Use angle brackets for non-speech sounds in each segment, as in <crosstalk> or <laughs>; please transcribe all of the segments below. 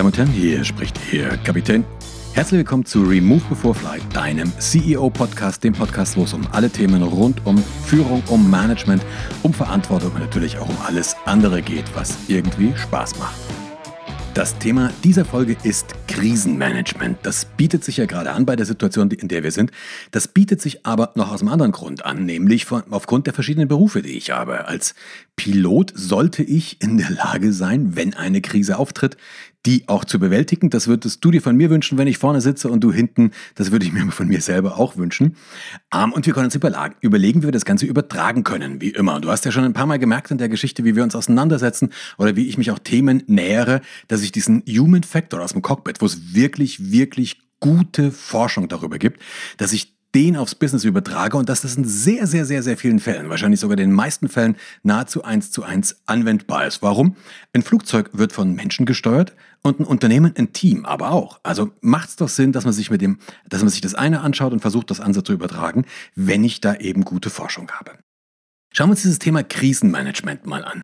Damen und Herren, hier spricht Ihr Kapitän. Herzlich willkommen zu Remove Before Flight, deinem CEO-Podcast, dem Podcast, wo es um alle Themen rund um Führung, um Management, um Verantwortung und natürlich auch um alles andere geht, was irgendwie Spaß macht. Das Thema dieser Folge ist Krisenmanagement. Das bietet sich ja gerade an bei der Situation, in der wir sind. Das bietet sich aber noch aus einem anderen Grund an, nämlich von, aufgrund der verschiedenen Berufe, die ich habe. Als Pilot sollte ich in der Lage sein, wenn eine Krise auftritt, die auch zu bewältigen. Das würdest du dir von mir wünschen, wenn ich vorne sitze und du hinten. Das würde ich mir von mir selber auch wünschen. Ähm, und wir können uns überlegen, wie wir das Ganze übertragen können, wie immer. Du hast ja schon ein paar Mal gemerkt in der Geschichte, wie wir uns auseinandersetzen oder wie ich mich auch Themen nähere, dass ich diesen Human Factor aus dem Cockpit, wo es wirklich, wirklich gute Forschung darüber gibt, dass ich den aufs Business übertrage und dass das in sehr, sehr, sehr, sehr vielen Fällen, wahrscheinlich sogar den meisten Fällen, nahezu eins zu eins anwendbar ist. Warum? Ein Flugzeug wird von Menschen gesteuert und ein Unternehmen ein Team aber auch. Also macht es doch Sinn, dass man sich mit dem, dass man sich das eine anschaut und versucht, das andere zu übertragen, wenn ich da eben gute Forschung habe. Schauen wir uns dieses Thema Krisenmanagement mal an.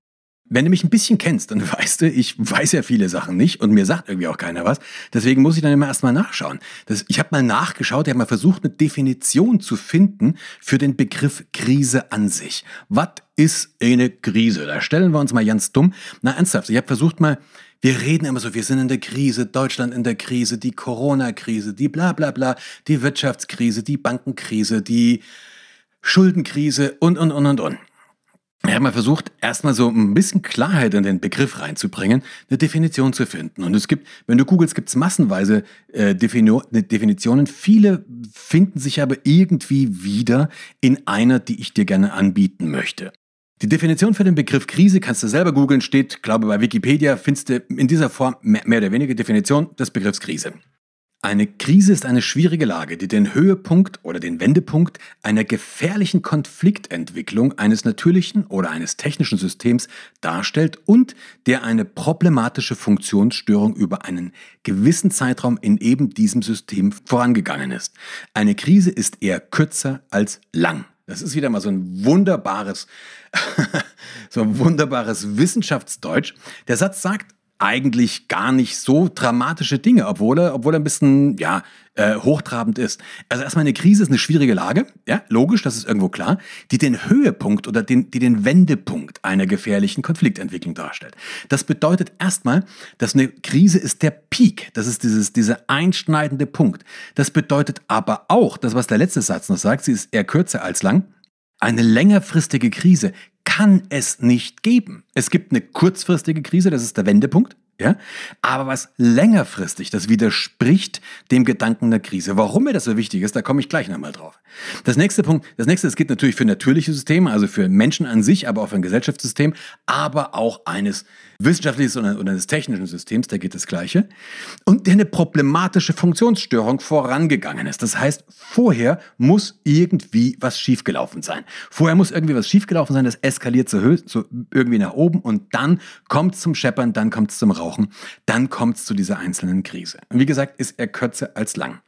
Wenn du mich ein bisschen kennst, dann <laughs> weißt du, ich weiß ja viele Sachen nicht und mir sagt irgendwie auch keiner was. Deswegen muss ich dann immer erstmal nachschauen. Das, ich habe mal nachgeschaut, ich habe mal versucht, eine Definition zu finden für den Begriff Krise an sich. Was ist eine Krise? Da stellen wir uns mal ganz dumm. Na ernsthaft, ich habe versucht mal, wir reden immer so, wir sind in der Krise, Deutschland in der Krise, die Corona-Krise, die bla bla bla, die Wirtschaftskrise, die Bankenkrise, die Schuldenkrise und und und und und. Ich habe mal versucht, erstmal so ein bisschen Klarheit in den Begriff reinzubringen, eine Definition zu finden. Und es gibt, wenn du googelst, gibt es massenweise äh, Definitionen. Viele finden sich aber irgendwie wieder in einer, die ich dir gerne anbieten möchte. Die Definition für den Begriff Krise kannst du selber googeln, steht, glaube bei Wikipedia, findest du in dieser Form mehr, mehr oder weniger Definition des Begriffs Krise. Eine Krise ist eine schwierige Lage, die den Höhepunkt oder den Wendepunkt einer gefährlichen Konfliktentwicklung eines natürlichen oder eines technischen Systems darstellt und der eine problematische Funktionsstörung über einen gewissen Zeitraum in eben diesem System vorangegangen ist. Eine Krise ist eher kürzer als lang. Das ist wieder mal so ein wunderbares, <laughs> so ein wunderbares Wissenschaftsdeutsch. Der Satz sagt, eigentlich gar nicht so dramatische Dinge, obwohl er, obwohl er ein bisschen, ja, äh, hochtrabend ist. Also erstmal eine Krise ist eine schwierige Lage, ja, logisch, das ist irgendwo klar, die den Höhepunkt oder den, die den Wendepunkt einer gefährlichen Konfliktentwicklung darstellt. Das bedeutet erstmal, dass eine Krise ist der Peak, das ist dieses, dieser einschneidende Punkt. Das bedeutet aber auch, das was der letzte Satz noch sagt, sie ist eher kürzer als lang, eine längerfristige Krise kann es nicht geben. Es gibt eine kurzfristige Krise, das ist der Wendepunkt. Ja? Aber was längerfristig, das widerspricht dem Gedanken der Krise. Warum mir das so wichtig ist, da komme ich gleich nochmal drauf. Das nächste Punkt, das nächste, das geht natürlich für natürliche Systeme, also für Menschen an sich, aber auch für ein Gesellschaftssystem, aber auch eines wissenschaftlichen oder eines technischen Systems, da geht das Gleiche. Und der eine problematische Funktionsstörung vorangegangen ist. Das heißt, vorher muss irgendwie was schiefgelaufen sein. Vorher muss irgendwie was schiefgelaufen sein, das eskaliert so, so irgendwie nach oben und dann kommt es zum Scheppern, dann kommt es zum Rauch brauchen, dann kommt es zu dieser einzelnen Krise. Und wie gesagt, ist er kürzer als lang.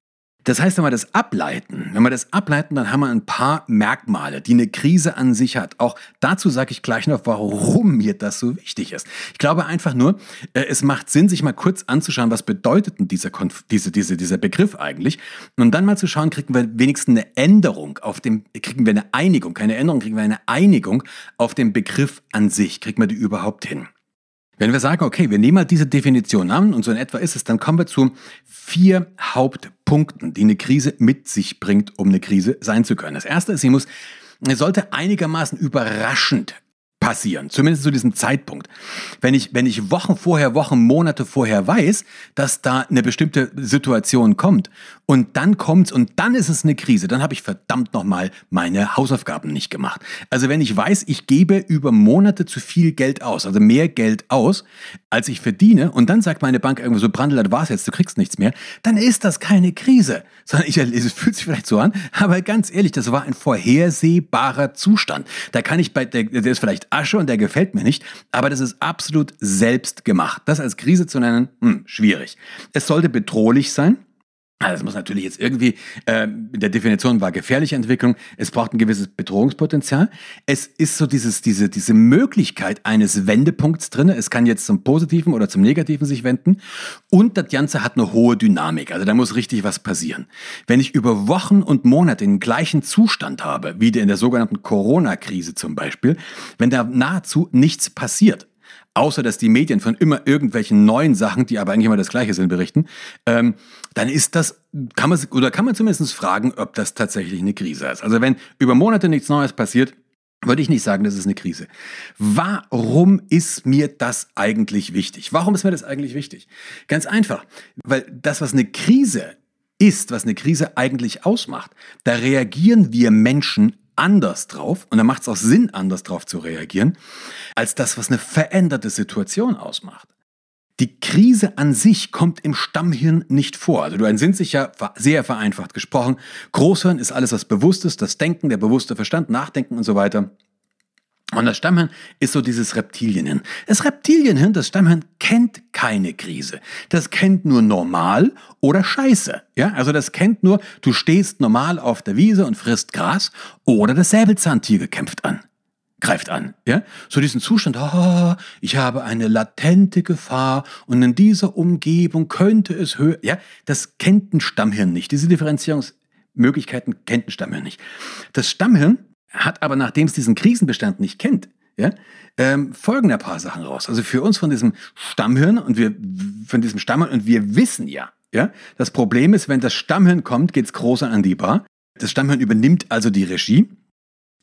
Das heißt, wenn wir das ableiten, wenn wir das ableiten, dann haben wir ein paar Merkmale, die eine Krise an sich hat. Auch dazu sage ich gleich noch, warum mir das so wichtig ist. Ich glaube einfach nur, äh, es macht Sinn, sich mal kurz anzuschauen, was bedeutet denn dieser, Konf diese, diese, dieser Begriff eigentlich? Und dann mal zu schauen, kriegen wir wenigstens eine Änderung auf dem, kriegen wir eine Einigung, keine Änderung, kriegen wir eine Einigung auf dem Begriff an sich. Kriegen wir die überhaupt hin? Wenn wir sagen, okay, wir nehmen mal diese Definition an und so in etwa ist es, dann kommen wir zu vier Hauptpunkten, die eine Krise mit sich bringt, um eine Krise sein zu können. Das erste ist, sie muss, sollte einigermaßen überraschend passieren, zumindest zu diesem Zeitpunkt. Wenn ich, wenn ich Wochen vorher, Wochen, Monate vorher weiß, dass da eine bestimmte Situation kommt und dann kommt's und dann ist es eine Krise, dann habe ich verdammt nochmal meine Hausaufgaben nicht gemacht. Also wenn ich weiß, ich gebe über Monate zu viel Geld aus, also mehr Geld aus, als ich verdiene und dann sagt meine Bank irgendwo so, Brandel, das war's jetzt, du kriegst nichts mehr, dann ist das keine Krise, sondern ich, es fühlt sich vielleicht so an, aber ganz ehrlich, das war ein vorhersehbarer Zustand. Da kann ich bei, der, der ist vielleicht Asche und der gefällt mir nicht, aber das ist absolut selbst gemacht. Das als Krise zu nennen, hm, schwierig. Es sollte bedrohlich sein, also es muss natürlich jetzt irgendwie, äh, in der Definition war gefährliche Entwicklung, es braucht ein gewisses Bedrohungspotenzial. Es ist so dieses, diese, diese Möglichkeit eines Wendepunkts drin. Es kann jetzt zum Positiven oder zum Negativen sich wenden. Und das Ganze hat eine hohe Dynamik. Also da muss richtig was passieren. Wenn ich über Wochen und Monate den gleichen Zustand habe, wie in der sogenannten Corona-Krise zum Beispiel, wenn da nahezu nichts passiert, außer dass die Medien von immer irgendwelchen neuen Sachen, die aber eigentlich immer das Gleiche sind, berichten, ähm, dann ist das, kann man, oder kann man zumindest fragen, ob das tatsächlich eine Krise ist. Also wenn über Monate nichts Neues passiert, würde ich nicht sagen, das ist eine Krise. Warum ist mir das eigentlich wichtig? Warum ist mir das eigentlich wichtig? Ganz einfach, weil das, was eine Krise ist, was eine Krise eigentlich ausmacht, da reagieren wir Menschen anders drauf, und da macht es auch Sinn, anders drauf zu reagieren, als das, was eine veränderte Situation ausmacht. Die Krise an sich kommt im Stammhirn nicht vor. Also du entsinnst dich ja sehr vereinfacht gesprochen. Großhirn ist alles, was bewusst ist, das Denken, der bewusste Verstand, Nachdenken und so weiter. Und das Stammhirn ist so dieses Reptilienhirn. Das Reptilienhirn, das Stammhirn kennt keine Krise. Das kennt nur normal oder Scheiße. Ja, also das kennt nur, du stehst normal auf der Wiese und frisst Gras oder das Säbelzahntiger kämpft an. Greift an, ja? So diesen Zustand, oh, ich habe eine latente Gefahr und in dieser Umgebung könnte es höher, ja? Das kennt ein Stammhirn nicht. Diese Differenzierungsmöglichkeiten kennt ein Stammhirn nicht. Das Stammhirn hat aber, nachdem es diesen Krisenbestand nicht kennt, ja, ähm, folgen ein paar Sachen raus. Also für uns von diesem Stammhirn und wir von diesem Stammhirn und wir wissen ja, ja, das Problem ist, wenn das Stammhirn kommt, geht's groß an die Bar. Das Stammhirn übernimmt also die Regie.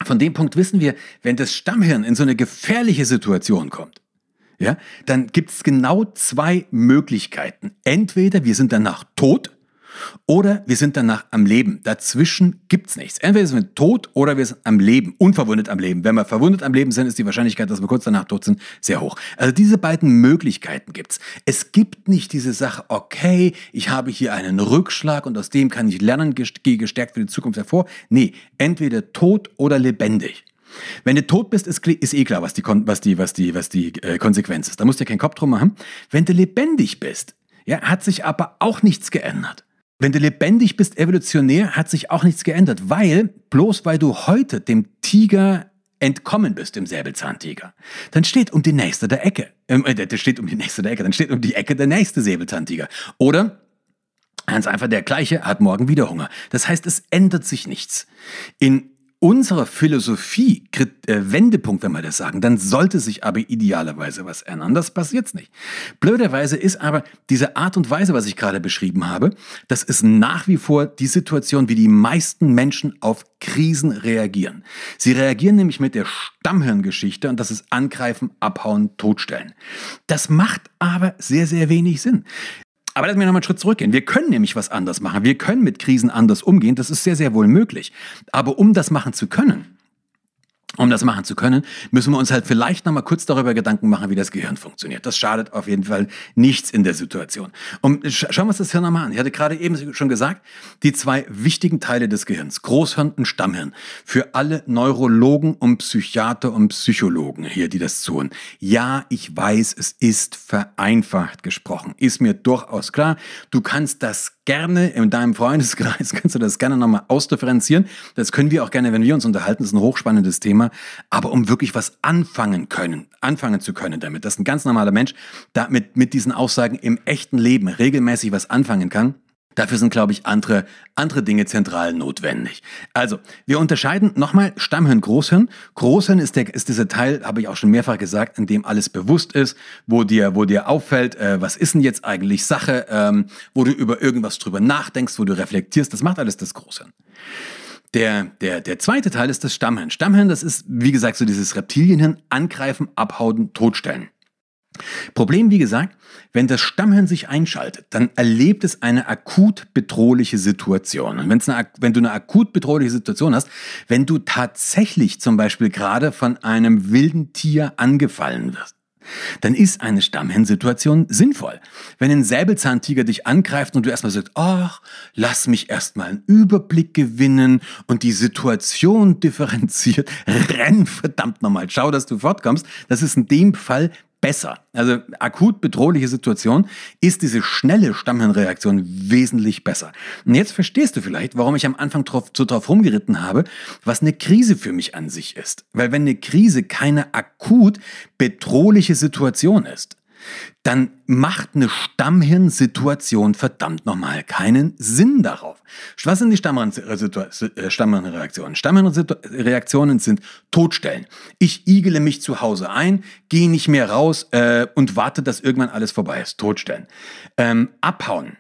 Von dem Punkt wissen wir, wenn das Stammhirn in so eine gefährliche Situation kommt, ja, dann gibt's genau zwei Möglichkeiten. Entweder wir sind danach tot oder wir sind danach am Leben. Dazwischen gibt's nichts. Entweder sind wir tot oder wir sind am Leben, unverwundet am Leben. Wenn wir verwundet am Leben sind, ist die Wahrscheinlichkeit, dass wir kurz danach tot sind, sehr hoch. Also diese beiden Möglichkeiten gibt's. Es gibt nicht diese Sache, okay, ich habe hier einen Rückschlag und aus dem kann ich lernen, gehe gestärkt für die Zukunft hervor. Nee, entweder tot oder lebendig. Wenn du tot bist, ist, ist eh klar, was die, was die, was die, was die äh, Konsequenz ist. Da musst du dir keinen Kopf drum machen. Wenn du lebendig bist, ja, hat sich aber auch nichts geändert. Wenn du lebendig bist, evolutionär, hat sich auch nichts geändert, weil bloß weil du heute dem Tiger entkommen bist, dem Säbelzahntiger, dann steht um die nächste der Ecke, ähm, äh, der steht um die nächste der Ecke, dann steht um die Ecke der nächste Säbelzahntiger. Oder ganz einfach der gleiche hat morgen wieder Hunger. Das heißt, es ändert sich nichts. In unserer Philosophie äh, Wendepunkt, wenn wir das sagen, dann sollte sich aber idealerweise was ändern. Das passiert nicht. Blöderweise ist aber diese Art und Weise, was ich gerade beschrieben habe, das ist nach wie vor die Situation, wie die meisten Menschen auf Krisen reagieren. Sie reagieren nämlich mit der Stammhirngeschichte und das ist Angreifen, Abhauen, Totstellen. Das macht aber sehr, sehr wenig Sinn. Aber lass mich nochmal einen Schritt zurückgehen. Wir können nämlich was anders machen. Wir können mit Krisen anders umgehen. Das ist sehr, sehr wohl möglich. Aber um das machen zu können, um das machen zu können, müssen wir uns halt vielleicht nochmal kurz darüber Gedanken machen, wie das Gehirn funktioniert. Das schadet auf jeden Fall nichts in der Situation. Und schauen wir uns das Hirn nochmal an. Ich hatte gerade eben schon gesagt, die zwei wichtigen Teile des Gehirns, Großhirn und Stammhirn, für alle Neurologen und Psychiater und Psychologen hier, die das tun. Ja, ich weiß, es ist vereinfacht gesprochen. Ist mir durchaus klar. Du kannst das gerne in deinem Freundeskreis, <laughs> kannst du das gerne nochmal ausdifferenzieren. Das können wir auch gerne, wenn wir uns unterhalten. Das ist ein hochspannendes Thema. Aber um wirklich was anfangen können, anfangen zu können damit, dass ein ganz normaler Mensch damit mit diesen Aussagen im echten Leben regelmäßig was anfangen kann, Dafür sind, glaube ich, andere, andere Dinge zentral notwendig. Also, wir unterscheiden nochmal Stammhirn, Großhirn. Großhirn ist, der, ist dieser Teil, habe ich auch schon mehrfach gesagt, in dem alles bewusst ist, wo dir, wo dir auffällt, äh, was ist denn jetzt eigentlich Sache, ähm, wo du über irgendwas drüber nachdenkst, wo du reflektierst. Das macht alles das Großhirn. Der, der, der zweite Teil ist das Stammhirn. Stammhirn, das ist, wie gesagt, so dieses Reptilienhirn, angreifen, abhauen, totstellen. Problem, wie gesagt, wenn das Stammhirn sich einschaltet, dann erlebt es eine akut bedrohliche Situation. Und wenn's eine, wenn du eine akut bedrohliche Situation hast, wenn du tatsächlich zum Beispiel gerade von einem wilden Tier angefallen wirst, dann ist eine Stammhirnsituation sinnvoll. Wenn ein Säbelzahntiger dich angreift und du erstmal sagst, ach, lass mich erstmal einen Überblick gewinnen und die Situation <laughs> differenziert, renn verdammt nochmal, schau, dass du fortkommst, das ist in dem Fall besser. Also akut bedrohliche Situation ist diese schnelle Stammhirnreaktion wesentlich besser. Und jetzt verstehst du vielleicht, warum ich am Anfang drauf, so drauf rumgeritten habe, was eine Krise für mich an sich ist. Weil wenn eine Krise keine akut bedrohliche Situation ist, dann macht eine Stammhirnsituation verdammt nochmal keinen Sinn darauf. Was sind die äh, Stammhirnreaktionen? Stammhirnreaktionen sind Todstellen. Ich igele mich zu Hause ein, gehe nicht mehr raus äh, und warte, dass irgendwann alles vorbei ist. Todstellen. Ähm, abhauen.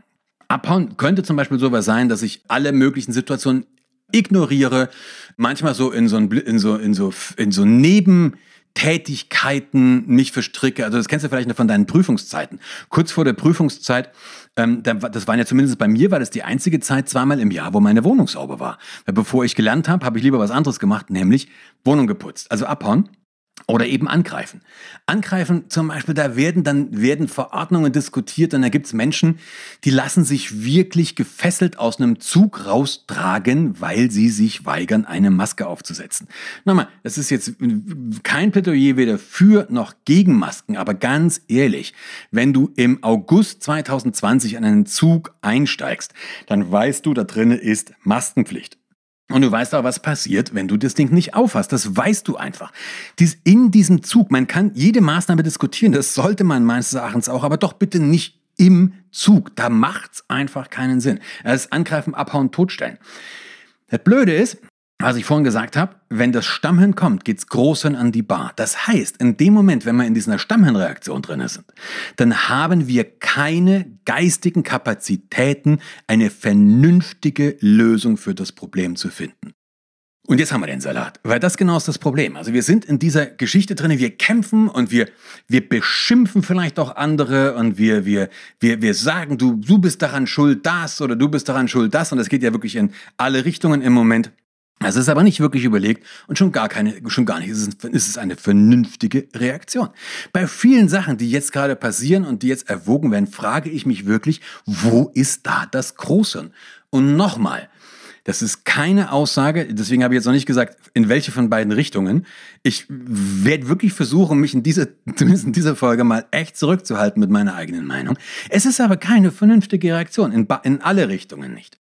Abhauen könnte zum Beispiel sowas sein, dass ich alle möglichen Situationen ignoriere, manchmal so in so, ein, in so, in so, in so Neben, Tätigkeiten mich verstricke. Also das kennst du vielleicht noch von deinen Prüfungszeiten. Kurz vor der Prüfungszeit, ähm, das waren ja zumindest bei mir, war das die einzige Zeit zweimal im Jahr, wo meine Wohnung sauber war. Weil bevor ich gelernt habe, habe ich lieber was anderes gemacht, nämlich Wohnung geputzt. Also abhauen. Oder eben angreifen. Angreifen zum Beispiel, da werden dann werden Verordnungen diskutiert und da gibt's Menschen, die lassen sich wirklich gefesselt aus einem Zug raustragen, weil sie sich weigern, eine Maske aufzusetzen. Nochmal, das ist jetzt kein Plädoyer weder für noch gegen Masken, aber ganz ehrlich, wenn du im August 2020 an einen Zug einsteigst, dann weißt du, da drinnen ist Maskenpflicht. Und du weißt auch, was passiert, wenn du das Ding nicht aufhast. Das weißt du einfach. Dies in diesem Zug, man kann jede Maßnahme diskutieren, das sollte man meines Erachtens auch, aber doch bitte nicht im Zug. Da macht's einfach keinen Sinn. Das Angreifen, Abhauen, Totstellen. Das Blöde ist, was ich vorhin gesagt habe, wenn das Stammhirn kommt, geht's Großhirn an die Bar. Das heißt, in dem Moment, wenn wir in dieser Stammhirnreaktion drin sind, dann haben wir keine geistigen Kapazitäten, eine vernünftige Lösung für das Problem zu finden. Und jetzt haben wir den Salat, weil das genau ist das Problem. Also wir sind in dieser Geschichte drin, wir kämpfen und wir, wir beschimpfen vielleicht auch andere und wir, wir, wir, wir sagen, du, du bist daran schuld das oder du bist daran schuld das und das geht ja wirklich in alle Richtungen im Moment. Es ist aber nicht wirklich überlegt und schon gar keine, schon gar nicht ist es, ist eine vernünftige Reaktion. Bei vielen Sachen, die jetzt gerade passieren und die jetzt erwogen werden, frage ich mich wirklich, wo ist da das Großhirn? Und nochmal, das ist keine Aussage, deswegen habe ich jetzt noch nicht gesagt, in welche von beiden Richtungen. Ich werde wirklich versuchen, mich in dieser, <laughs> zumindest in dieser Folge mal echt zurückzuhalten mit meiner eigenen Meinung. Es ist aber keine vernünftige Reaktion, in, in alle Richtungen nicht.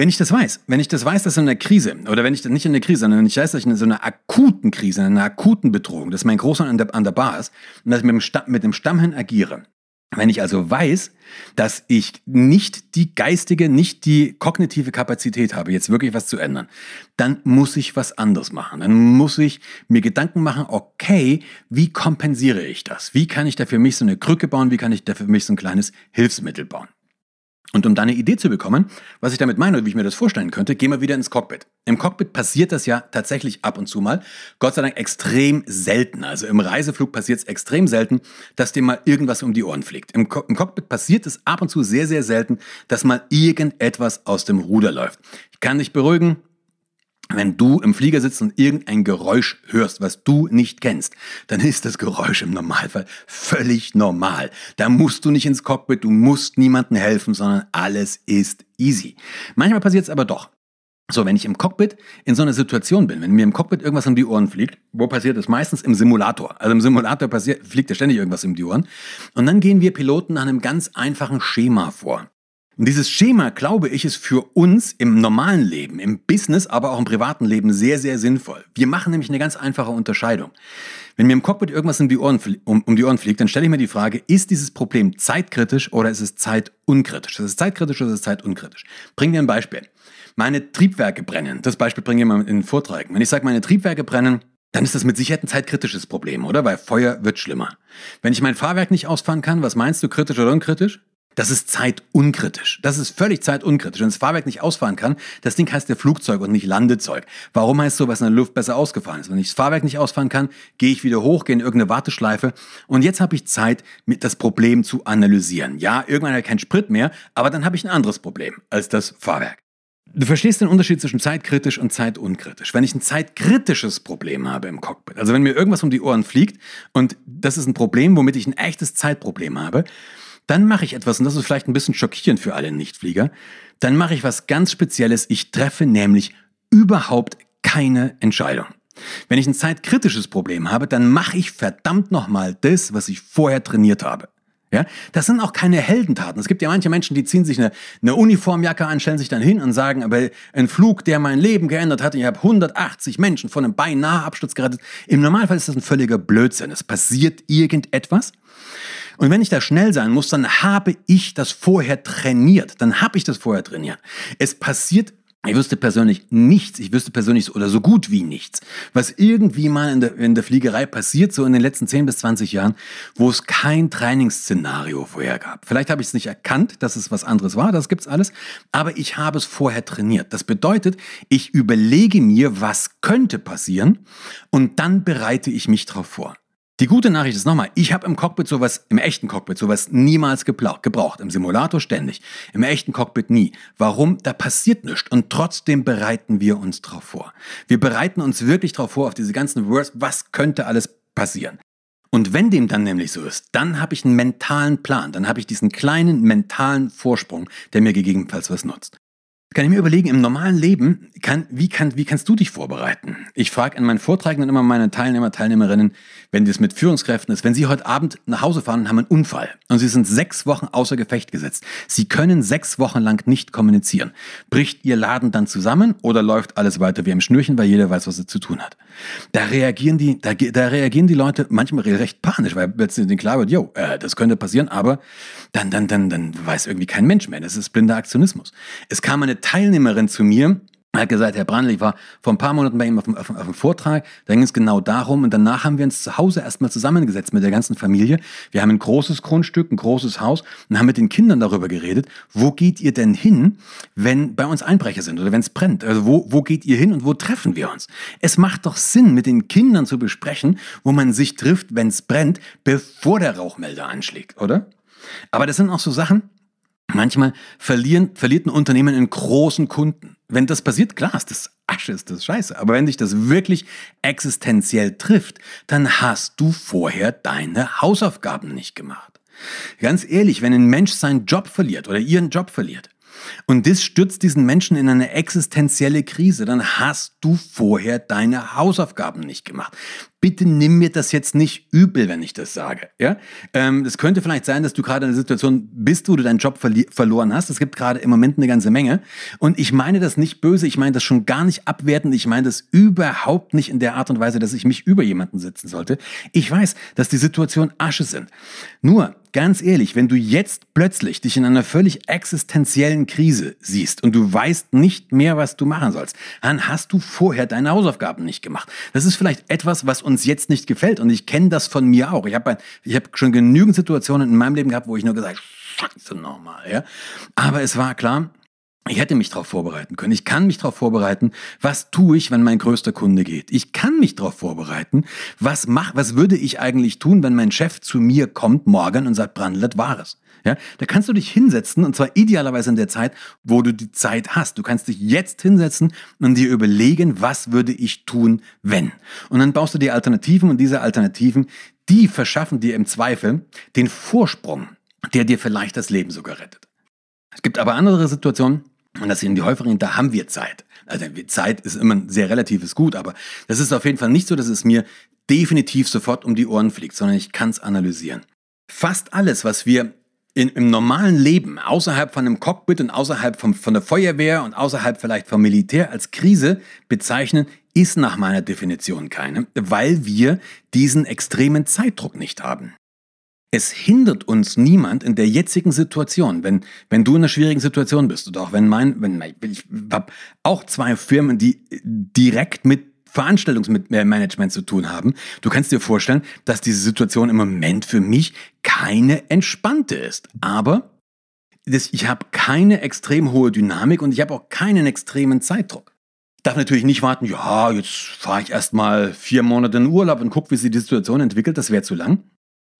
Wenn ich das weiß, wenn ich das weiß, dass in einer Krise, oder wenn ich das nicht in der Krise, sondern ich weiß, dass ich in so einer akuten Krise, in einer akuten Bedrohung, dass mein Großer an der, an der Bar ist und dass ich mit dem, Stamm, mit dem Stammhirn agiere, wenn ich also weiß, dass ich nicht die geistige, nicht die kognitive Kapazität habe, jetzt wirklich was zu ändern, dann muss ich was anderes machen. Dann muss ich mir Gedanken machen, okay, wie kompensiere ich das? Wie kann ich da für mich so eine Krücke bauen? Wie kann ich da für mich so ein kleines Hilfsmittel bauen? Und um da eine Idee zu bekommen, was ich damit meine oder wie ich mir das vorstellen könnte, gehen wir wieder ins Cockpit. Im Cockpit passiert das ja tatsächlich ab und zu mal. Gott sei Dank extrem selten. Also im Reiseflug passiert es extrem selten, dass dir mal irgendwas um die Ohren fliegt. Im, Co Im Cockpit passiert es ab und zu sehr, sehr selten, dass mal irgendetwas aus dem Ruder läuft. Ich kann dich beruhigen, wenn du im Flieger sitzt und irgendein Geräusch hörst, was du nicht kennst, dann ist das Geräusch im Normalfall völlig normal. Da musst du nicht ins Cockpit, du musst niemandem helfen, sondern alles ist easy. Manchmal passiert es aber doch. So, wenn ich im Cockpit in so einer Situation bin, wenn mir im Cockpit irgendwas um die Ohren fliegt, wo passiert das? Meistens im Simulator. Also im Simulator passiert, fliegt ja ständig irgendwas um die Ohren. Und dann gehen wir Piloten nach einem ganz einfachen Schema vor. Und dieses Schema, glaube ich, ist für uns im normalen Leben, im Business, aber auch im privaten Leben sehr, sehr sinnvoll. Wir machen nämlich eine ganz einfache Unterscheidung. Wenn mir im Cockpit irgendwas um die Ohren, um, um die Ohren fliegt, dann stelle ich mir die Frage, ist dieses Problem zeitkritisch oder ist es zeitunkritisch? Ist es zeitkritisch oder ist es zeitunkritisch? Bring dir ein Beispiel. Meine Triebwerke brennen. Das Beispiel bringe ich mal in den Vorträgen. Wenn ich sage, meine Triebwerke brennen, dann ist das mit Sicherheit ein zeitkritisches Problem, oder? Weil Feuer wird schlimmer. Wenn ich mein Fahrwerk nicht ausfahren kann, was meinst du, kritisch oder unkritisch? Das ist zeitunkritisch. Das ist völlig zeitunkritisch. Wenn das Fahrwerk nicht ausfahren kann, das Ding heißt ja Flugzeug und nicht Landezeug. Warum heißt so, was in der Luft besser ausgefahren ist? Wenn ich das Fahrwerk nicht ausfahren kann, gehe ich wieder hoch, gehe in irgendeine Warteschleife und jetzt habe ich Zeit, das Problem zu analysieren. Ja, irgendwann habe ich keinen Sprit mehr, aber dann habe ich ein anderes Problem als das Fahrwerk. Du verstehst den Unterschied zwischen zeitkritisch und zeitunkritisch. Wenn ich ein zeitkritisches Problem habe im Cockpit, also wenn mir irgendwas um die Ohren fliegt und das ist ein Problem, womit ich ein echtes Zeitproblem habe, dann mache ich etwas, und das ist vielleicht ein bisschen schockierend für alle Nichtflieger, dann mache ich was ganz Spezielles. Ich treffe nämlich überhaupt keine Entscheidung. Wenn ich ein zeitkritisches Problem habe, dann mache ich verdammt nochmal das, was ich vorher trainiert habe. Ja, das sind auch keine Heldentaten. Es gibt ja manche Menschen, die ziehen sich eine, eine Uniformjacke an, stellen sich dann hin und sagen, aber ein Flug, der mein Leben geändert hat, ich habe 180 Menschen von einem beinahe Absturz gerettet. Im Normalfall ist das ein völliger Blödsinn. Es passiert irgendetwas. Und wenn ich da schnell sein muss, dann habe ich das vorher trainiert. Dann habe ich das vorher trainiert. Es passiert ich wüsste persönlich nichts, ich wüsste persönlich oder so gut wie nichts, was irgendwie mal in der, in der Fliegerei passiert, so in den letzten 10 bis 20 Jahren, wo es kein Trainingsszenario vorher gab. Vielleicht habe ich es nicht erkannt, dass es was anderes war, das gibt's alles, aber ich habe es vorher trainiert. Das bedeutet, ich überlege mir, was könnte passieren und dann bereite ich mich darauf vor. Die gute Nachricht ist nochmal, ich habe im Cockpit sowas, im echten Cockpit sowas niemals gebraucht. Im Simulator ständig. Im echten Cockpit nie. Warum? Da passiert nichts. Und trotzdem bereiten wir uns drauf vor. Wir bereiten uns wirklich drauf vor, auf diese ganzen Words, was könnte alles passieren. Und wenn dem dann nämlich so ist, dann habe ich einen mentalen Plan, dann habe ich diesen kleinen mentalen Vorsprung, der mir gegebenenfalls was nutzt. Kann ich mir überlegen, im normalen Leben, kann, wie, kann, wie kannst du dich vorbereiten? Ich frage in meinen Vorträgen immer meine Teilnehmer, Teilnehmerinnen, wenn das mit Führungskräften ist, wenn sie heute Abend nach Hause fahren und haben einen Unfall und sie sind sechs Wochen außer Gefecht gesetzt. Sie können sechs Wochen lang nicht kommunizieren. Bricht ihr Laden dann zusammen oder läuft alles weiter wie am Schnürchen, weil jeder weiß, was er zu tun hat? Da reagieren die, da, da reagieren die Leute manchmal recht panisch, weil plötzlich klar wird, jo, äh, das könnte passieren, aber dann, dann, dann, dann weiß irgendwie kein Mensch mehr. Das ist blinder Aktionismus. Es kam eine Teilnehmerin zu mir, hat gesagt, Herr Brandl, ich war vor ein paar Monaten bei ihm auf dem, auf dem Vortrag, da ging es genau darum und danach haben wir uns zu Hause erstmal zusammengesetzt mit der ganzen Familie. Wir haben ein großes Grundstück, ein großes Haus und haben mit den Kindern darüber geredet, wo geht ihr denn hin, wenn bei uns Einbrecher sind oder wenn es brennt? Also wo, wo geht ihr hin und wo treffen wir uns? Es macht doch Sinn, mit den Kindern zu besprechen, wo man sich trifft, wenn es brennt, bevor der Rauchmelder anschlägt, oder? Aber das sind auch so Sachen, Manchmal verlieren, verliert ein Unternehmen einen großen Kunden. Wenn das passiert, klar ist das Asche, ist das scheiße. Aber wenn dich das wirklich existenziell trifft, dann hast du vorher deine Hausaufgaben nicht gemacht. Ganz ehrlich, wenn ein Mensch seinen Job verliert oder ihren Job verliert, und das stürzt diesen Menschen in eine existenzielle Krise, dann hast du vorher deine Hausaufgaben nicht gemacht bitte nimm mir das jetzt nicht übel, wenn ich das sage. Ja, ähm, es könnte vielleicht sein, dass du gerade in einer Situation bist, wo du deinen Job verloren hast. Es gibt gerade im Moment eine ganze Menge. Und ich meine das nicht böse, ich meine das schon gar nicht abwertend, ich meine das überhaupt nicht in der Art und Weise, dass ich mich über jemanden setzen sollte. Ich weiß, dass die Situation Asche sind. Nur, ganz ehrlich, wenn du jetzt plötzlich dich in einer völlig existenziellen Krise siehst und du weißt nicht mehr, was du machen sollst, dann hast du vorher deine Hausaufgaben nicht gemacht. Das ist vielleicht etwas, was uns jetzt nicht gefällt. Und ich kenne das von mir auch. Ich habe ich hab schon genügend Situationen in meinem Leben gehabt, wo ich nur gesagt scheiße nochmal. Ja? Aber es war klar, ich hätte mich darauf vorbereiten können. Ich kann mich darauf vorbereiten, was tue ich, wenn mein größter Kunde geht. Ich kann mich darauf vorbereiten, was mach, was würde ich eigentlich tun, wenn mein Chef zu mir kommt morgen und sagt, Brandlet war es. Ja, da kannst du dich hinsetzen und zwar idealerweise in der Zeit, wo du die Zeit hast. Du kannst dich jetzt hinsetzen und dir überlegen, was würde ich tun, wenn. Und dann baust du dir Alternativen und diese Alternativen, die verschaffen dir im Zweifel den Vorsprung, der dir vielleicht das Leben sogar rettet. Es gibt aber andere Situationen, und das sind die häufigen, da haben wir Zeit. Also Zeit ist immer ein sehr relatives Gut, aber das ist auf jeden Fall nicht so, dass es mir definitiv sofort um die Ohren fliegt, sondern ich kann es analysieren. Fast alles, was wir in, im normalen Leben, außerhalb von einem Cockpit und außerhalb vom, von der Feuerwehr und außerhalb vielleicht vom Militär als Krise bezeichnen, ist nach meiner Definition keine, weil wir diesen extremen Zeitdruck nicht haben. Es hindert uns niemand in der jetzigen Situation, wenn, wenn du in einer schwierigen Situation bist oder auch wenn mein, wenn ich habe auch zwei Firmen, die direkt mit Veranstaltungsmanagement zu tun haben. Du kannst dir vorstellen, dass diese Situation im Moment für mich keine entspannte ist. Aber ich habe keine extrem hohe Dynamik und ich habe auch keinen extremen Zeitdruck. Ich darf natürlich nicht warten, ja, jetzt fahre ich erst mal vier Monate in Urlaub und gucke, wie sich die Situation entwickelt. Das wäre zu lang.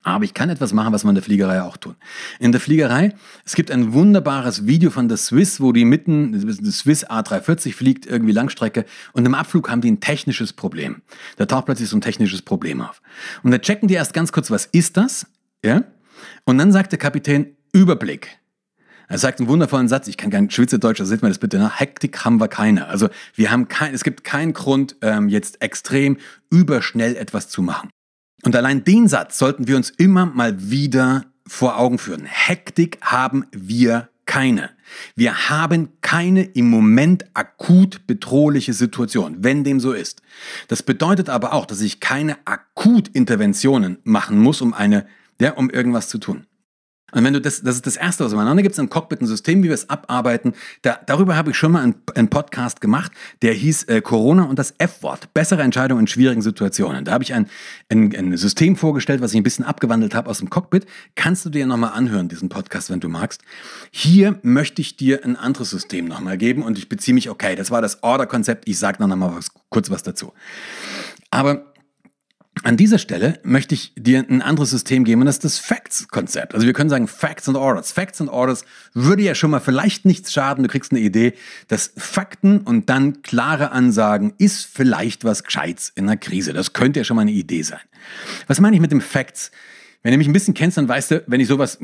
Aber ich kann etwas machen, was man in der Fliegerei auch tun. In der Fliegerei, es gibt ein wunderbares Video von der Swiss, wo die mitten, die Swiss A340 fliegt, irgendwie Langstrecke, und im Abflug haben die ein technisches Problem. Da taucht plötzlich so ein technisches Problem auf. Und da checken die erst ganz kurz, was ist das? Ja? Und dann sagt der Kapitän, Überblick. Er sagt einen wundervollen Satz, ich kann kein Schweizerdeutsch, also seht mal das bitte nach. Hektik haben wir keine. Also wir haben kein, es gibt keinen Grund, ähm, jetzt extrem überschnell etwas zu machen. Und allein den Satz sollten wir uns immer mal wieder vor Augen führen. Hektik haben wir keine. Wir haben keine im Moment akut bedrohliche Situation, wenn dem so ist. Das bedeutet aber auch, dass ich keine Akutinterventionen machen muss, um eine, ja, um irgendwas zu tun. Und wenn du das, das ist das Erste, was machen. Dann gibt es im Cockpit ein System, wie wir es abarbeiten. Da, darüber habe ich schon mal einen, einen Podcast gemacht, der hieß äh, Corona und das F-Wort. Bessere Entscheidungen in schwierigen Situationen. Da habe ich ein, ein, ein System vorgestellt, was ich ein bisschen abgewandelt habe aus dem Cockpit. Kannst du dir nochmal anhören, diesen Podcast, wenn du magst. Hier möchte ich dir ein anderes System nochmal geben und ich beziehe mich, okay, das war das Order-Konzept. Ich sage noch mal was, kurz was dazu. Aber an dieser Stelle möchte ich dir ein anderes System geben und das ist das Facts-Konzept. Also wir können sagen Facts and Orders. Facts and Orders würde ja schon mal vielleicht nichts schaden. Du kriegst eine Idee, dass Fakten und dann klare Ansagen ist vielleicht was Gescheites in einer Krise. Das könnte ja schon mal eine Idee sein. Was meine ich mit dem Facts? Wenn du mich ein bisschen kennst, dann weißt du, wenn ich sowas,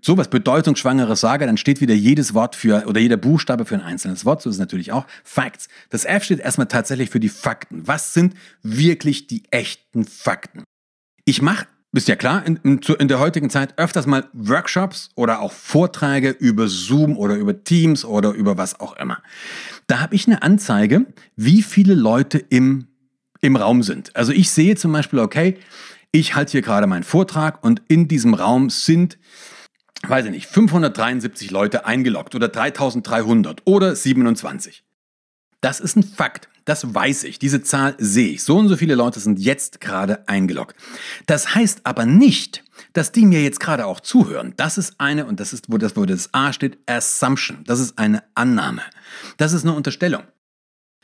sowas Bedeutungsschwangeres sage, dann steht wieder jedes Wort für oder jeder Buchstabe für ein einzelnes Wort. So ist es natürlich auch. Facts. Das F steht erstmal tatsächlich für die Fakten. Was sind wirklich die echten Fakten? Ich mache ist ja klar, in, in, der heutigen Zeit öfters mal Workshops oder auch Vorträge über Zoom oder über Teams oder über was auch immer. Da habe ich eine Anzeige, wie viele Leute im, im Raum sind. Also ich sehe zum Beispiel, okay, ich halte hier gerade meinen Vortrag und in diesem Raum sind, weiß ich nicht, 573 Leute eingeloggt oder 3300 oder 27. Das ist ein Fakt. Das weiß ich. Diese Zahl sehe ich. So und so viele Leute sind jetzt gerade eingeloggt. Das heißt aber nicht, dass die mir jetzt gerade auch zuhören. Das ist eine, und das ist, wo das, wo das A steht, Assumption. Das ist eine Annahme. Das ist eine Unterstellung.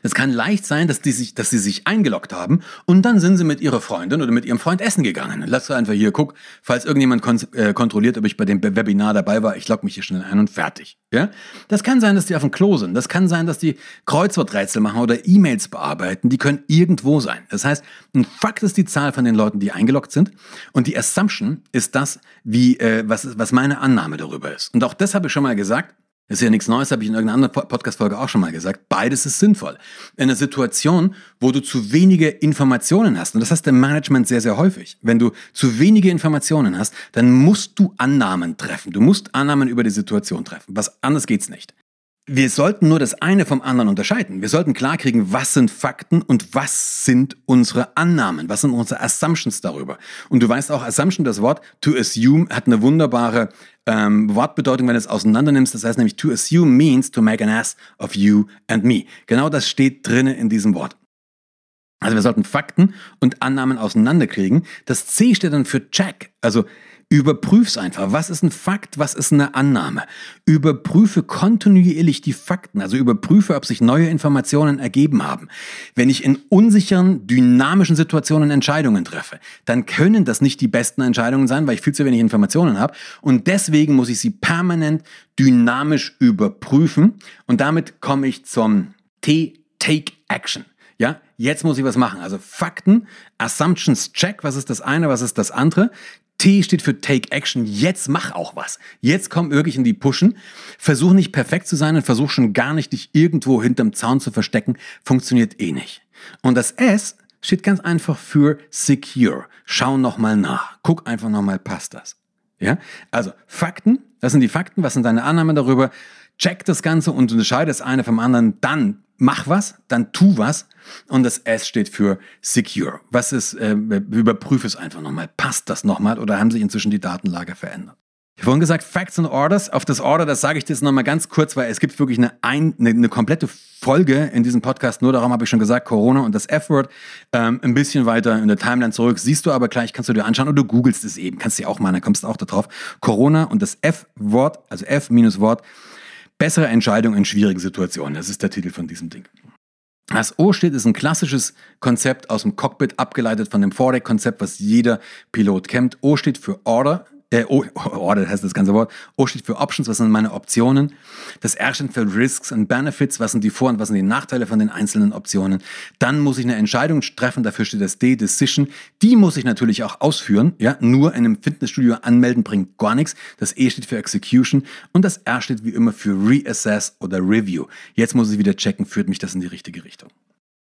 Es kann leicht sein, dass, die sich, dass sie sich eingeloggt haben und dann sind sie mit ihrer Freundin oder mit ihrem Freund essen gegangen. Lass einfach hier, guck, falls irgendjemand kon äh, kontrolliert, ob ich bei dem Webinar dabei war, ich logge mich hier schnell ein und fertig. Ja? Das kann sein, dass die auf dem Klo sind. Das kann sein, dass die Kreuzworträtsel machen oder E-Mails bearbeiten. Die können irgendwo sein. Das heißt, ein Fakt ist die Zahl von den Leuten, die eingeloggt sind und die Assumption ist das, wie, äh, was, was meine Annahme darüber ist. Und auch das habe ich schon mal gesagt. Das ist ja nichts Neues, habe ich in irgendeiner anderen Podcast-Folge auch schon mal gesagt. Beides ist sinnvoll. In einer Situation, wo du zu wenige Informationen hast, und das hast du im Management sehr, sehr häufig. Wenn du zu wenige Informationen hast, dann musst du Annahmen treffen. Du musst Annahmen über die Situation treffen. Was anderes geht's nicht. Wir sollten nur das eine vom anderen unterscheiden. Wir sollten klarkriegen, was sind Fakten und was sind unsere Annahmen, was sind unsere Assumptions darüber. Und du weißt auch, Assumption, das Wort to assume, hat eine wunderbare ähm, Wortbedeutung, wenn du es auseinander nimmst. Das heißt nämlich, to assume means to make an ass of you and me. Genau das steht drinnen in diesem Wort. Also wir sollten Fakten und Annahmen auseinanderkriegen. Das C steht dann für check. Also Überprüf's einfach. Was ist ein Fakt? Was ist eine Annahme? Überprüfe kontinuierlich die Fakten. Also überprüfe, ob sich neue Informationen ergeben haben. Wenn ich in unsicheren, dynamischen Situationen Entscheidungen treffe, dann können das nicht die besten Entscheidungen sein, weil ich viel zu wenig Informationen habe. Und deswegen muss ich sie permanent dynamisch überprüfen. Und damit komme ich zum T, Take Action. Ja, jetzt muss ich was machen. Also Fakten, Assumptions check, was ist das eine, was ist das andere? T steht für Take Action. Jetzt mach auch was. Jetzt komm wirklich in die Pushen. Versuch nicht perfekt zu sein und versuch schon gar nicht, dich irgendwo hinterm Zaun zu verstecken. Funktioniert eh nicht. Und das S steht ganz einfach für Secure. Schau nochmal nach. Guck einfach nochmal, passt das? Ja? Also Fakten, das sind die Fakten. Was sind deine Annahmen darüber? Check das Ganze und unterscheide das eine vom anderen. Dann mach was, dann tu was. Und das S steht für Secure. Was ist, äh, überprüfe es einfach nochmal. Passt das nochmal oder haben sich inzwischen die Datenlage verändert? Ich habe vorhin gesagt, Facts and Orders. Auf das Order, das sage ich dir jetzt nochmal ganz kurz, weil es gibt wirklich eine, ein, eine, eine komplette Folge in diesem Podcast. Nur darum habe ich schon gesagt, Corona und das F-Word. Ähm, ein bisschen weiter in der Timeline zurück. Siehst du aber gleich, kannst du dir anschauen oder du googelst es eben. Kannst du auch mal, dann kommst du auch da drauf. Corona und das F-Wort, also F-Wort Bessere Entscheidung in schwierigen Situationen. Das ist der Titel von diesem Ding. Das O steht ist ein klassisches Konzept aus dem Cockpit, abgeleitet von dem Foredeck-Konzept, was jeder Pilot kennt. O steht für Order, Äh, o, oh, das heißt das ganze Wort. O steht für Options, was sind meine Optionen. Das R steht für Risks and Benefits, was sind die Vor- und was sind die Nachteile von den einzelnen Optionen. Dann muss ich eine Entscheidung treffen, dafür steht das D, Decision. Die muss ich natürlich auch ausführen. Ja, nur in einem Fitnessstudio anmelden bringt gar nichts. Das E steht für Execution und das R steht wie immer für Reassess oder Review. Jetzt muss ich wieder checken, führt mich das in die richtige Richtung.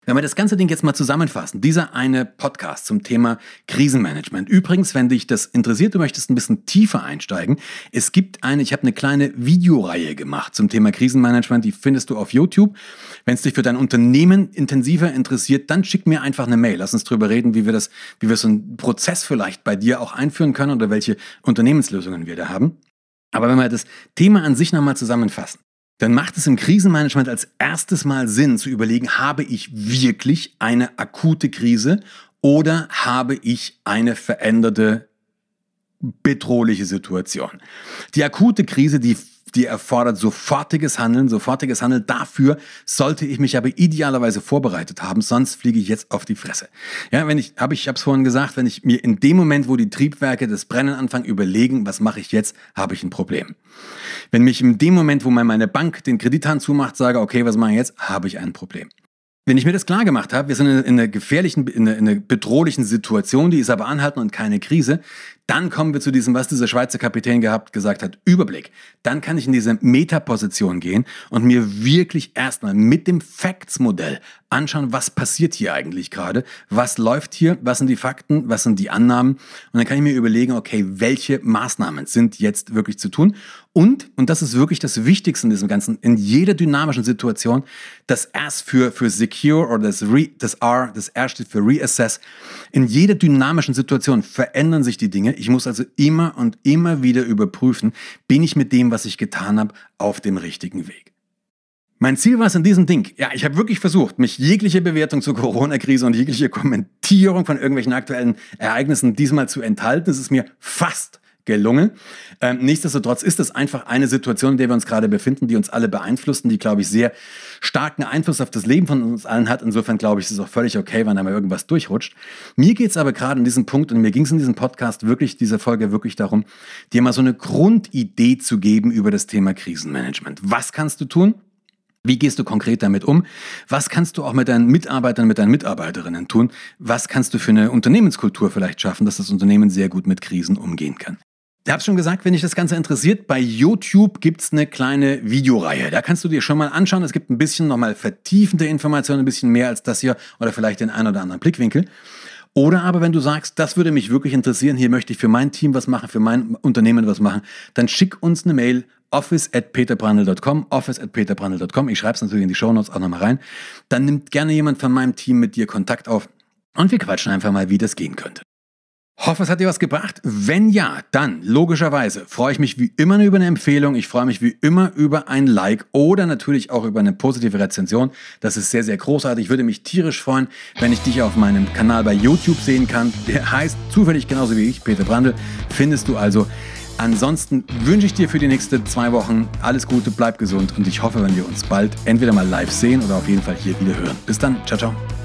Wenn wir das ganze Ding jetzt mal zusammenfassen, dieser eine Podcast zum Thema Krisenmanagement. Übrigens, wenn dich das interessiert, du möchtest ein bisschen tiefer einsteigen, es gibt eine, ich habe eine kleine Videoreihe gemacht zum Thema Krisenmanagement, die findest du auf YouTube. Wenn es dich für dein Unternehmen intensiver interessiert, dann schick mir einfach eine Mail. Lass uns drüber reden, wie wir das, wie wir so einen Prozess vielleicht bei dir auch einführen können oder welche Unternehmenslösungen wir da haben. Aber wenn wir das Thema an sich nochmal zusammenfassen, dann macht es im Krisenmanagement als erstes Mal Sinn zu überlegen, habe ich wirklich eine akute Krise oder habe ich eine veränderte bedrohliche Situation. Die akute Krise, die die erfordert sofortiges Handeln, sofortiges Handeln. Dafür sollte ich mich aber idealerweise vorbereitet haben, sonst fliege ich jetzt auf die Fresse. Ja, wenn ich, habe ich, habe es vorhin gesagt, wenn ich mir in dem Moment, wo die Triebwerke das Brennen anfangen, überlegen, was mache ich jetzt, habe ich ein Problem. Wenn mich in dem Moment, wo meine Bank den Kredithahn zumacht, sage, okay, was mache ich jetzt, habe ich ein Problem. Wenn ich mir das klar gemacht habe, wir sind in einer gefährlichen, in einer, in einer bedrohlichen Situation, die ist aber anhalten und keine Krise, dann kommen wir zu diesem, was dieser Schweizer Kapitän gehabt, gesagt hat, Überblick. Dann kann ich in diese Metaposition gehen und mir wirklich erstmal mit dem Facts-Modell anschauen, was passiert hier eigentlich gerade, was läuft hier, was sind die Fakten, was sind die Annahmen und dann kann ich mir überlegen, okay, welche Maßnahmen sind jetzt wirklich zu tun und, und das ist wirklich das Wichtigste in diesem Ganzen, in jeder dynamischen Situation, das S für, für Secure oder das, Re, das R, das R steht für Reassess. In jeder dynamischen Situation verändern sich die Dinge. Ich muss also immer und immer wieder überprüfen, bin ich mit dem, was ich getan habe, auf dem richtigen Weg. Mein Ziel war es in diesem Ding. Ja, ich habe wirklich versucht, mich jegliche Bewertung zur Corona-Krise und jegliche Kommentierung von irgendwelchen aktuellen Ereignissen diesmal zu enthalten. Es ist mir fast gelungen. Ähm, nichtsdestotrotz ist es einfach eine Situation, in der wir uns gerade befinden, die uns alle beeinflussen, die, glaube ich, sehr starken Einfluss auf das Leben von uns allen hat. Insofern, glaube ich, ist es auch völlig okay, wenn da mal irgendwas durchrutscht. Mir geht es aber gerade in diesem Punkt und mir ging es in diesem Podcast wirklich, dieser Folge wirklich darum, dir mal so eine Grundidee zu geben über das Thema Krisenmanagement. Was kannst du tun? Wie gehst du konkret damit um? Was kannst du auch mit deinen Mitarbeitern, mit deinen Mitarbeiterinnen tun? Was kannst du für eine Unternehmenskultur vielleicht schaffen, dass das Unternehmen sehr gut mit Krisen umgehen kann? Ich habe schon gesagt, wenn dich das Ganze interessiert, bei YouTube gibt's eine kleine Videoreihe. Da kannst du dir schon mal anschauen. Es gibt ein bisschen nochmal vertiefende Informationen, ein bisschen mehr als das hier oder vielleicht den einen oder anderen Blickwinkel. Oder aber wenn du sagst, das würde mich wirklich interessieren, hier möchte ich für mein Team was machen, für mein Unternehmen was machen, dann schick uns eine Mail office at peterbrandl.com, office at peterbrandl.com. Ich schreibe es natürlich in die Shownotes auch nochmal rein. Dann nimmt gerne jemand von meinem Team mit dir Kontakt auf und wir quatschen einfach mal, wie das gehen könnte. Hoffe, es hat dir was gebracht. Wenn ja, dann logischerweise freue ich mich wie immer über eine Empfehlung. Ich freue mich wie immer über ein Like oder natürlich auch über eine positive Rezension. Das ist sehr, sehr großartig. Ich würde mich tierisch freuen, wenn ich dich auf meinem Kanal bei YouTube sehen kann. Der heißt zufällig genauso wie ich, Peter Brandl. Findest du also. Ansonsten wünsche ich dir für die nächsten zwei Wochen alles Gute, bleib gesund und ich hoffe, wenn wir uns bald entweder mal live sehen oder auf jeden Fall hier wieder hören. Bis dann, ciao, ciao.